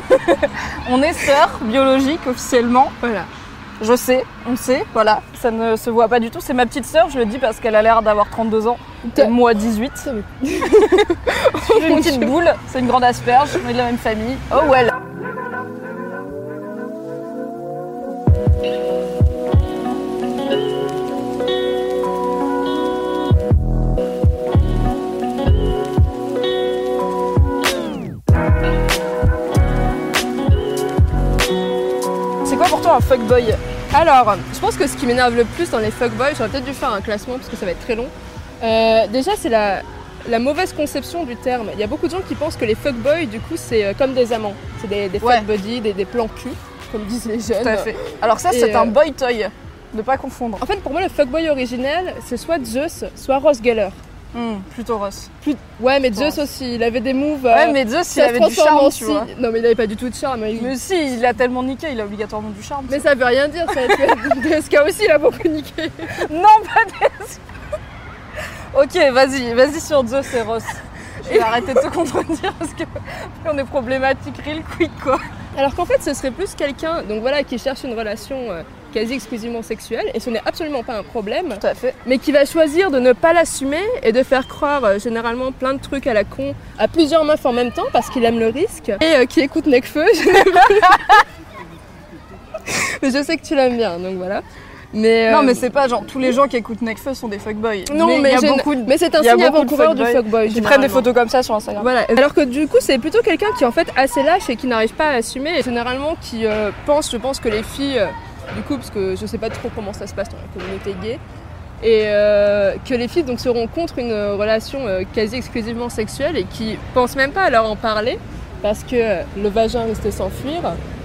On est sœurs biologiques officiellement. Voilà. Je sais, on sait, voilà. Ça ne se voit pas du tout. C'est ma petite sœur, je le dis parce qu'elle a l'air d'avoir 32 ans. Et moi 18. Je suis une petite boule, c'est une grande asperge, on est de la même famille. Oh well. Quoi pour toi un fuckboy Alors, je pense que ce qui m'énerve le plus dans les fuckboys, j'aurais peut-être dû faire un classement parce que ça va être très long. Euh, déjà, c'est la, la mauvaise conception du terme. Il y a beaucoup de gens qui pensent que les fuckboys, du coup, c'est euh, comme des amants. C'est des, des Ouais. des, des plans cul, comme disent les jeunes. Tout à fait. Alors ça, c'est euh, un boy toy. Ne pas confondre. En fait, pour moi, le fuckboy originel, c'est soit Zeus, soit Ross Geller. Hmm, plutôt Ross. Plus- Ouais, mais Zeus Ross. aussi, il avait des moves. Ouais, euh, mais Zeus, il avait du charme, tu vois. Non, mais il avait pas du tout de charme. il- Mais si, il a tellement niqué, il a obligatoirement du charme. Mais ça veut rien dire, ça. DSK aussi, il a beaucoup niqué. Non, pas des... Ok, vas-y, vas-y sur Zeus et Ross. Je vais arrêter de te contredire parce que on est problématique real quick quoi. Alors qu'en fait, ce serait plus quelqu'un, donc voilà, qui cherche une relation euh, quasi exclusivement sexuelle, et ce n'est absolument pas un problème, Tout à fait. mais qui va choisir de ne pas l'assumer et de faire croire euh, généralement plein de trucs à la con à plusieurs meufs en même temps parce qu'il aime le risque, et euh, qui écoute Necfeu. mais je sais que tu l'aimes bien, donc voilà. Mais, Non euh, mais c'est pas genre tous les gens qui écoutent Nekfeu sont des fuckboys. Non, mais, il y a beaucoup de... mais c'est un il y a signe beaucoup de avant-coureur du fuckboys fuckboy. qui prennent des généralement. photos comme ça sur Instagram. Voilà. Alors que du coup, c'est plutôt quelqu'un qui est en fait assez lâche et qui n'arrive pas à assumer. Et généralement, qui euh, pense, je pense que les filles, euh, du coup, parce que je sais pas trop comment ça se passe dans la communauté gay, et euh, que les filles donc seront contre une euh, relation euh, quasi exclusivement sexuelle et qui pensent même pas à leur en parler parce que le vagin risque de s'enfuir.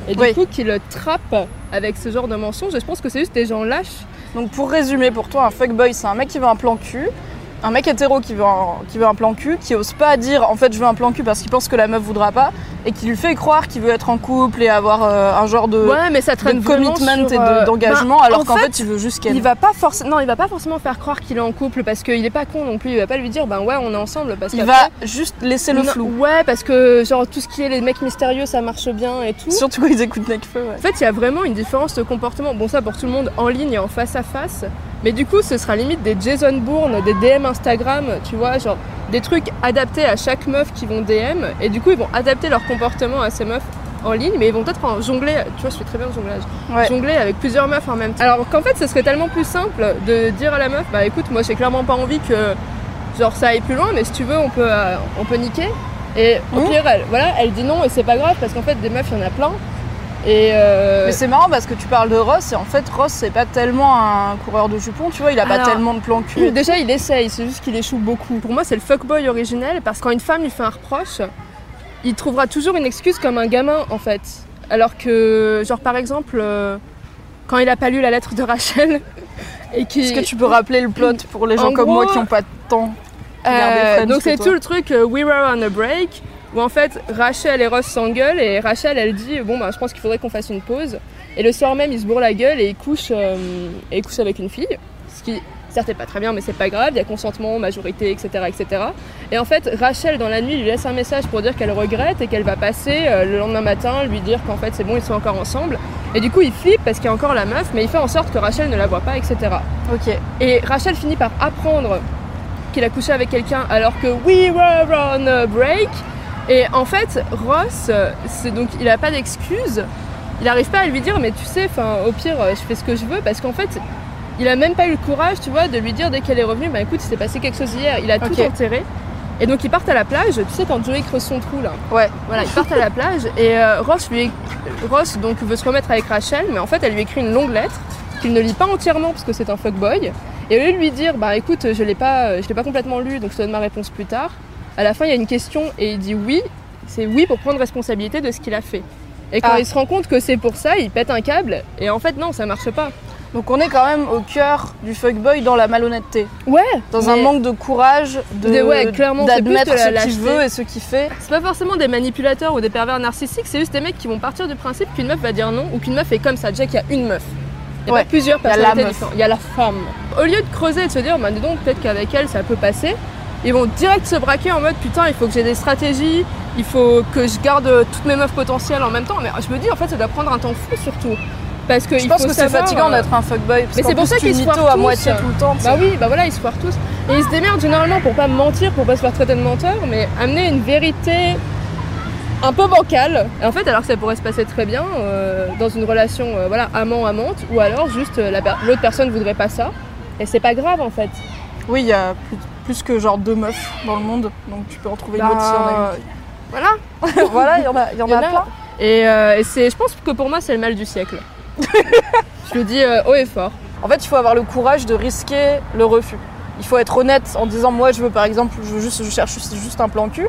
Et du Oui. coup, qui le trappent avec ce genre de mensonges. Et je pense que c'est juste des gens lâches. Donc pour résumer pour toi, un fuckboy c'est un mec qui veut un plan cul, un mec hétéro qui veut un, qui veut un plan cul, qui ose pas dire en fait je veux un plan cul parce qu'il pense que la meuf voudra pas, et qui lui fait croire qu'il veut être en couple et avoir euh, un genre de, ouais, mais ça de commitment sur, et de- euh, d'engagement ben, alors en qu'en fait, fait, il veut juste qu'elle. Il va pas forcément, non, il va pas forcément faire croire qu'il est en couple parce qu'il est pas con non plus. Il va pas lui dire, ben ouais, on est ensemble parce Il qu'après- va juste laisser le Non, flou. Ouais, parce que genre tout ce qui est les mecs mystérieux, ça marche bien et tout. Surtout quand ils écoutent Nekfeu, ouais. En fait, il y a vraiment une différence de comportement. Bon, ça pour tout le monde en ligne et en face à face. Mais du coup, ce sera limite des Jason Bourne, des DM Instagram, tu vois, genre des trucs adaptés à chaque meuf qui vont DM. Et du coup, ils vont adapter leur comportement à ces meufs en ligne, mais ils vont peut-être en jongler. Tu vois, je fais très bien le jonglage. Ouais. Jongler avec plusieurs meufs en même temps. Alors qu'en fait, ce serait tellement plus simple de dire à la meuf, bah écoute, moi j'ai clairement pas envie que genre ça aille plus loin, mais si tu veux, on peut, euh, on peut niquer. Et au Mhm. pire, elle, voilà, elle dit non et c'est pas grave parce qu'en fait, des meufs, il y en a plein. Et euh, Mais c'est marrant parce que tu parles de Ross et en fait Ross c'est pas tellement un coureur de jupons, tu vois, il a pas tellement de plans cul. Déjà, il essaye, c'est juste qu'il échoue beaucoup. Pour moi, c'est le fuckboy originel parce que quand une femme lui fait un reproche, il trouvera toujours une excuse comme un gamin en fait. Alors que, genre par exemple, euh, quand il a pas lu la lettre de Rachel et qui. Est-ce que tu peux rappeler le plot pour les gens En comme moi qui ont pas de temps Euh, donc c'est tout le truc euh, We Were on a Break où en fait Rachel et Ross s'engueulent et Rachel elle dit bon bah je pense qu'il faudrait qu'on fasse une pause. Et le soir même il se bourre la gueule et il couche euh, et il couche avec une fille. Ce qui certes est pas très bien mais c'est pas grave. Il y a consentement majorité etc etc et en fait Rachel dans la nuit lui laisse un message pour dire qu'elle regrette et qu'elle va passer euh, le lendemain matin lui dire qu'en fait c'est bon ils sont encore ensemble. Et du coup il flippe parce qu'il y a encore la meuf mais il fait en sorte que Rachel ne la voit pas etc Ok. et Rachel finit par apprendre qu'il a couché avec quelqu'un alors que we were on a break. Et en fait, Ross, euh, c'est donc il a pas d'excuse. Il n'arrive pas à lui dire, mais tu sais, enfin, au pire, euh, je fais ce que je veux, parce qu'en fait, il a même pas eu le courage, tu vois, de lui dire dès qu'elle est revenue, bah écoute, il s'est passé quelque chose hier. Il a tout enterré. Et donc ils partent à la plage. Tu sais quand Joey creuse son trou là. Ouais. Voilà, ils partent à la plage et euh, Ross lui, Ross donc veut se remettre avec Rachel, mais en fait elle lui écrit une longue lettre qu'il ne lit pas entièrement parce que c'est un fuckboy. Et au lieu de lui dire, bah écoute, je l'ai pas, je l'ai pas complètement lu, donc je te donne ma réponse plus tard. À la fin il y a une question et il dit oui, c'est oui pour prendre responsabilité de ce qu'il a fait. Et quand Ah. il se rend compte que c'est pour ça, il pète un câble et en fait non, ça marche pas. Donc on est quand même au cœur du fuckboy dans la malhonnêteté. Ouais, Dans un manque de courage de, De- ouais, clairement, c'est plus d'admettre ce qu'il veut et ce qu'il fait. C'est pas forcément des manipulateurs ou des pervers narcissiques, c'est juste des mecs qui vont partir du principe qu'une meuf va dire non ou qu'une meuf est comme ça. Déjà qu'il y a une meuf. Il y a Ouais, pas plusieurs personnalités différentes. Il y a la femme. Au lieu de creuser et de se dire, bah dis donc, peut-être qu'avec elle ça peut passer, ils vont direct se braquer en mode putain, il faut que j'ai des stratégies, il faut que je garde toutes mes meufs potentielles en même temps. Mais je me dis, en fait, ça doit prendre un temps fou surtout. Parce que Je il pense faut que c'est fatigant euh, d'être un fuckboy. Parce mais c'est pour ça qu'ils se foirent à moitié tout le temps. Bah oui, bah voilà, ils se foirent tous. Et ils se démerdent généralement pour pas mentir, pour pas se faire traiter de menteur, mais amener une vérité un peu bancale. Et en fait, alors que ça pourrait se passer très bien euh, dans une relation euh, voilà, amant-amante, ou alors juste euh, la per- l'autre personne voudrait pas ça. Et c'est pas grave en fait. Oui, il y a plus, plus que genre deux meufs dans le monde, donc tu peux en trouver une autre si on a Voilà. une. voilà, il y en a, y en y a plein. Et, euh, et c'est, je pense que pour moi, c'est le mal du siècle. je le dis euh, haut et fort. En fait, il faut avoir le courage de risquer le refus. Il faut être honnête en disant moi je veux par exemple, je, veux juste, je cherche juste un plan cul.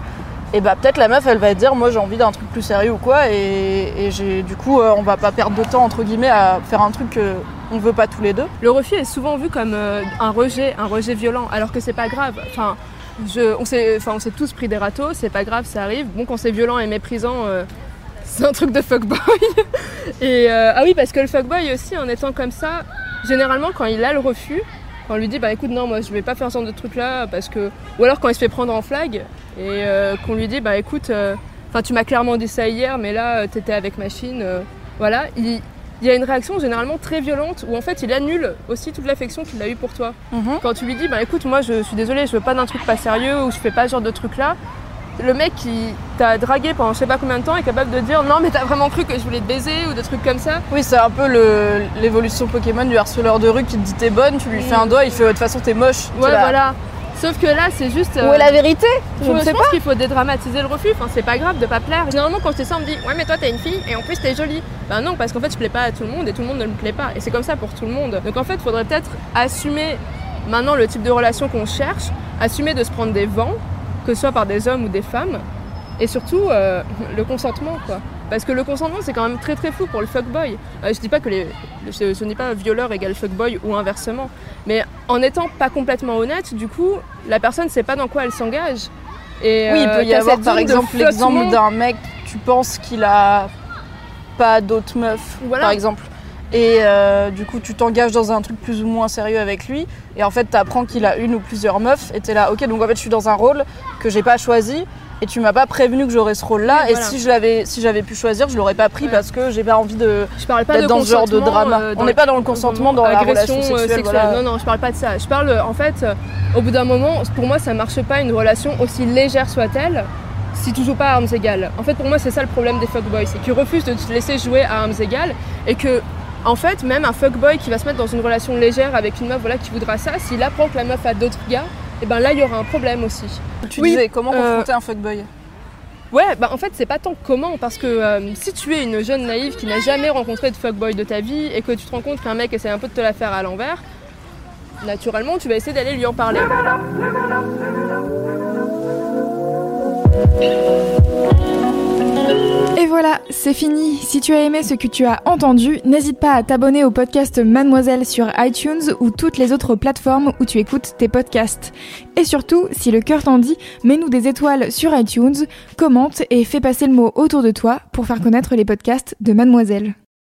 Et bah peut-être la meuf elle va dire moi j'ai envie d'un truc plus sérieux ou quoi et, du coup euh, on va pas perdre de temps entre guillemets à faire un truc que on veut pas tous les deux. Le refus est souvent vu comme euh, un rejet, un rejet violent, alors que c'est pas grave. Enfin, on s'est, tous pris des râteaux, c'est pas grave, ça arrive. Bon, quand c'est violent et méprisant, euh, c'est un truc de fuckboy. et ah oui, parce que le fuckboy aussi, en étant comme ça, généralement quand il a le refus, on lui dit bah écoute non moi je vais pas faire ce genre de truc là parce que ou alors quand il se fait prendre en flag et euh, qu'on lui dit bah écoute euh, enfin tu m'as clairement dit ça hier mais là euh, t'étais avec machine voilà il, il y a une réaction généralement très violente où en fait il annule aussi toute l'affection qu'il a eue pour toi. Quand tu lui dis bah écoute moi je suis désolée je veux pas d'un truc pas sérieux ou je fais pas ce genre de truc là, le mec qui t'a dragué pendant je sais pas combien de temps est capable de dire non mais t'as vraiment cru que je voulais te baiser ou des trucs comme ça? Oui c'est un peu l'évolution Pokémon du harceleur de rue qui te dit t'es bonne, tu lui fais un doigt, il fait de toute façon t'es moche. Ouais là, voilà. Sauf que là c'est juste. Où euh, est la vérité? Je ne je sais pense pas. qu'il faut dédramatiser le refus, enfin c'est pas grave de pas plaire. Généralement quand je dis ça on me dit ouais mais toi t'es une fille et en plus t'es jolie. Ben non parce qu'en fait je plais pas à tout le monde et tout le monde ne me plaît pas et c'est comme ça pour tout le monde. Donc en fait faudrait peut-être assumer maintenant le type de relation qu'on cherche, assumer de se prendre des vents, que ce soit par des hommes ou des femmes, et surtout euh, le consentement quoi. Parce que le consentement c'est quand même très très fou pour le fuckboy. Euh, je dis pas que les, je dis pas violeur égale fuckboy ou inversement, mais en étant pas complètement honnête, du coup la personne sait pas dans quoi elle s'engage. Et, Oui, il euh, peut y avoir par exemple l'exemple d'un mec, tu penses qu'il a pas d'autres meufs, Voilà. par exemple. Et euh, du coup, tu t'engages dans un truc plus ou moins sérieux avec lui. Et en fait, t'apprends qu'il a une ou plusieurs meufs. Et t'es là, ok, donc en fait, je suis dans un rôle que j'ai pas choisi. Et tu m'as pas prévenu que j'aurais ce rôle-là. Oui, et voilà. si je l'avais, si j'avais pu choisir, je l'aurais pas pris Ouais. parce que j'ai pas envie de Je parle pas d'être de dans ce genre de drama. euh, On n'est pas dans le consentement dans la relation euh, sexuelle. voilà. Non, non, je parle pas de ça. Je parle, euh, en fait, au bout d'un moment, pour moi, ça marche pas une relation aussi légère soit-elle, si tu joues pas à armes égales. En fait, pour moi, c'est ça le problème des fuckboys, c'est qu'ils refusent de te laisser jouer à armes égales et que. En fait, même un fuckboy qui va se mettre dans une relation légère avec une meuf voilà, qui voudra ça, s'il apprend que la meuf a d'autres gars, et ben là il y aura un problème aussi. Tu Oui, disais, comment euh, confronter un fuckboy Ouais, bah en fait, c'est pas tant comment, parce que euh, si tu es une jeune naïve qui n'a jamais rencontré de fuckboy de ta vie et que tu te rends compte qu'un mec essaie un peu de te la faire à l'envers, naturellement, tu vas essayer d'aller lui en parler. Et voilà, c'est fini. Si tu as aimé ce que tu as entendu, n'hésite pas à t'abonner au podcast Mademoiselle sur iTunes ou toutes les autres plateformes où tu écoutes tes podcasts. Et surtout, si le cœur t'en dit, mets-nous des étoiles sur iTunes, commente et fais passer le mot autour de toi pour faire connaître les podcasts de Mademoiselle.